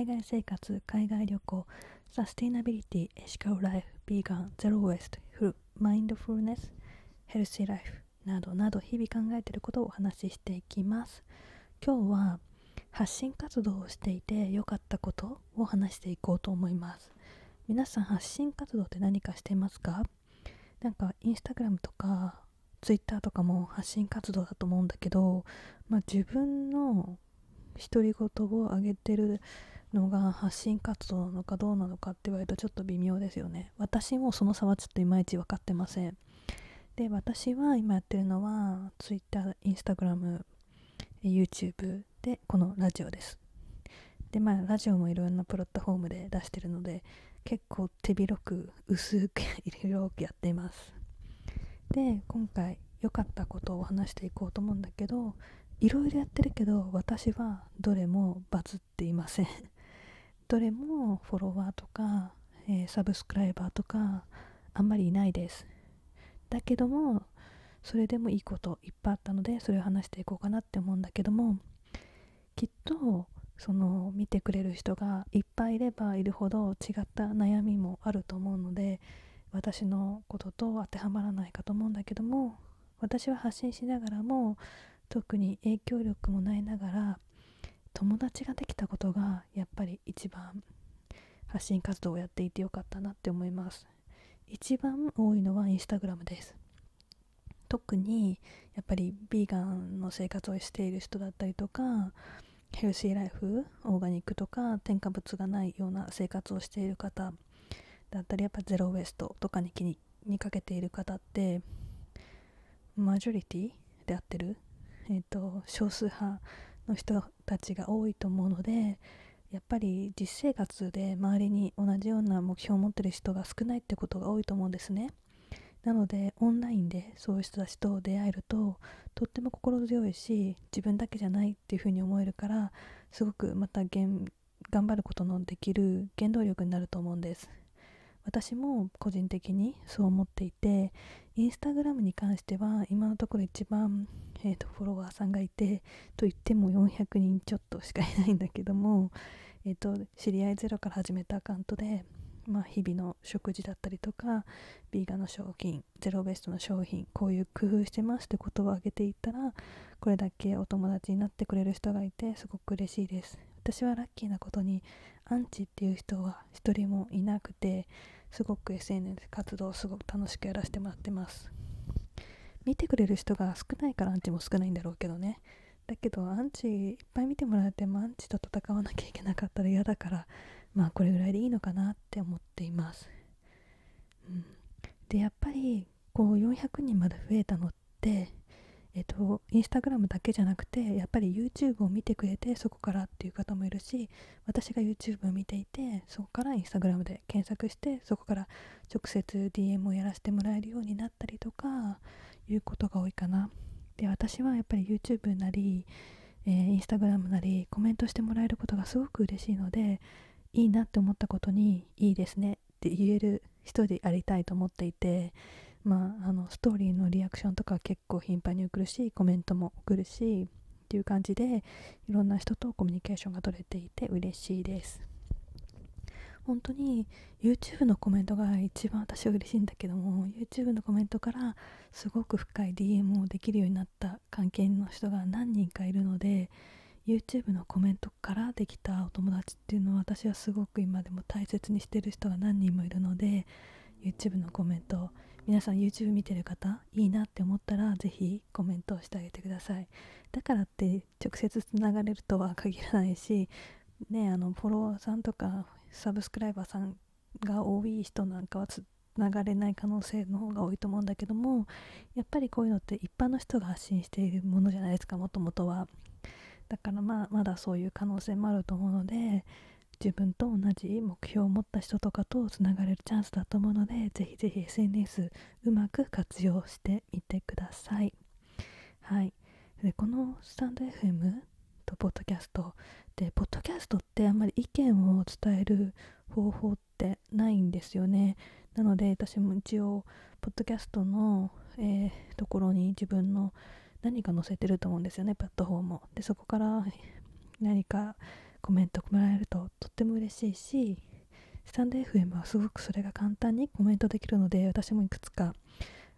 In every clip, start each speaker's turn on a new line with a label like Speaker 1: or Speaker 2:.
Speaker 1: 海外生活海外旅行サスティナビリティエシカルライフビーガンゼロウェイストフルマインドフルネスヘルシーライフなどなど日々考えていることをお話ししていきます。今日は発信活動をしていて良かったことを話していこうと思います。皆さん発信活動って何かしていますか？なんかインスタグラムとかツイッターとかも発信活動だと思うんだけど、まあ、自分の独り言を上げてるのが発信活動なのかどうなのかって言われるとちょっと微妙ですよね。私もその差はちょっといまいち分かってません。で私は今やってるのは Twitter、Instagram、YouTube でこのラジオです。でまあラジオもいろんなプラットフォームで出してるので結構手広く薄くいろいろやっています。で今回良かったことを話していこうと思うんだけどいろいろやってるけど私はどれもバズっていません。どれもフォロワーとか、えー、サブスクライバーとかあんまりいないです。だけどもそれでもいいこといっぱいあったのでそれを話していこうかなって思うんだけどもきっとその見てくれる人がいっぱいいればいるほど違った悩みもあると思うので私のことと当てはまらないかと思うんだけども私は発信しながらも特に影響力もないながら友達ができたことがやっぱり一番発信活動をやっていてよかったなって思います。一番多いのはインスタグラムです。特にやっぱりビーガンの生活をしている人だったりとかヘルシーライフオーガニックとか添加物がないような生活をしている方だったりやっぱゼロウエストとかに気ににかけている方ってマジョリティで合ってるえーと、少数派の人たちが多いと思うのでやっぱり実生活で周りに同じような目標を持ってる人が少ないってことが多いと思うんですね。なのでオンラインでそういう人たちと出会えるととっても心強いし自分だけじゃないっていうふうに思えるからすごくまた頑張ることのできる原動力になると思うんです。私も個人的にそう思っていてインスタグラムに関しては今のところ一番、えーと、フォロワーさんがいてと言っても400人ちょっとしかいないんだけども、えーと、知り合いゼロから始めたアカウントで、まあ、日々の食事だったりとかビーガンの商品ゼロベストの商品こういう工夫してますってことを挙げていったらこれだけお友達になってくれる人がいてすごく嬉しいです。私はラッキーなことにアンチっていう人は一人もいなくてすごく SNS 活動をすごく楽しくやらせてもらってます。見てくれる人が少ないからアンチも少ないんだろうけどね。だけどアンチいっぱい見てもらってもアンチと戦わなきゃいけなかったら嫌だからまあこれぐらいでいいのかなって思っています、うん、でやっぱりこう400人まで増えたのってえっと、インスタグラムだけじゃなくてやっぱり YouTube を見てくれてそこからっていう方もいるし私が YouTube を見ていてそこからインスタグラムで検索してそこから直接 DM をやらせてもらえるようになったりとかいうことが多いかな。で私はやっぱり YouTube なり、えー、Instagram なりコメントしてもらえることがすごく嬉しいのでいいなって思ったことにいいですねって言える人でありたいと思っていてまあ、あのストーリーのリアクションとか結構頻繁に送るしコメントも送るしっていう感じでいろんな人とコミュニケーションが取れていて嬉しいです。本当に YouTube のコメントが一番私は嬉しいんだけども YouTube のコメントからすごく深い DM をできるようになった関係の人が何人かいるので YouTube のコメントからできたお友達っていうのは私はすごく今でも大切にしてる人が何人もいるので YouTube のコメント皆さん YouTube 見てる方いいなって思ったらぜひコメントをしてあげてください。だからって直接つながれるとは限らないしねあのフォロワーさんとかサブスクライバーさんが多い人なんかはつながれない可能性の方が多いと思うんだけどもやっぱりこういうのって一般の人が発信しているものじゃないですかもともとは。だからまあまだそういう可能性もあると思うので自分と同じ目標を持った人とかとつながれるチャンスだと思うのでぜひぜひ SNS うまく活用してみてください。はい。でこのスタンド FM とポッドキャストでポッドキャストってあんまり意見を伝える方法ってないんですよね。なので私も一応ポッドキャストの、えー、ところに自分の何か載せてると思うんですよねプラットフォームでそこから何かコメントもらえるととっても嬉しいしスタンド FM はすごくそれが簡単にコメントできるので私もいくつか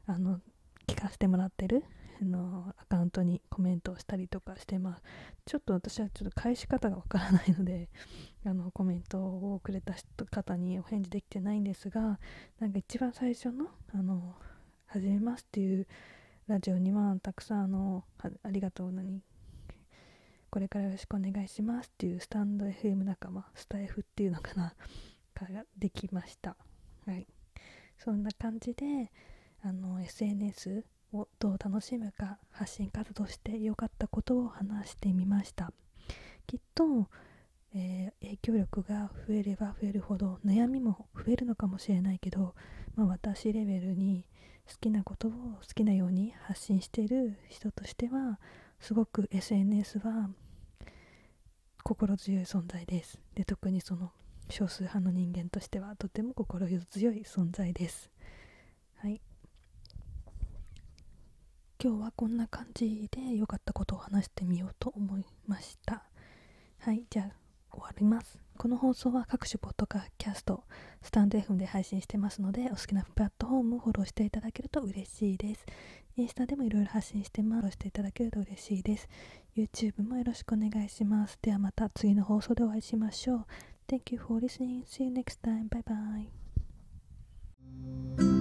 Speaker 1: あの聞かせてもらってるあのアカウントにコメントをしたりとかしてます。ちょっと私はちょっと返し方がわからないので あのコメントをくれた方にお返事できてないんですがなんか一番最初の「あの始めます」っていうラジオにはたくさんあのありがとう何？これからよろしくお願いしますっていうスタンド FM 仲間スタイフっていうのかな？ができました。はい。そんな感じであの SNS をどう楽しむか発信活動して良かったことを話してみました。きっと、えー、影響力が増えれば増えるほど悩みも増えるのかもしれないけど、まあ、私レベルに好きなことを好きなように発信している人としてはすごく SNS は心強い存在です。で特にその少数派の人間としてはとても心強い存在です。はい。今日はこんな感じで良かったことを話してみようと思いました。はいじゃあ終わります。この放送は各種ポッドキャストスタンド FM で配信してますのでお好きなプラットフォームをフォローしていただけると嬉しいです。インスタでもいろいろ発信してます。フォローしていただけると嬉しいです。YouTube もよろしくお願いします。ではまた次の放送でお会いしましょう。Thank you for listening. See you next time. Bye bye.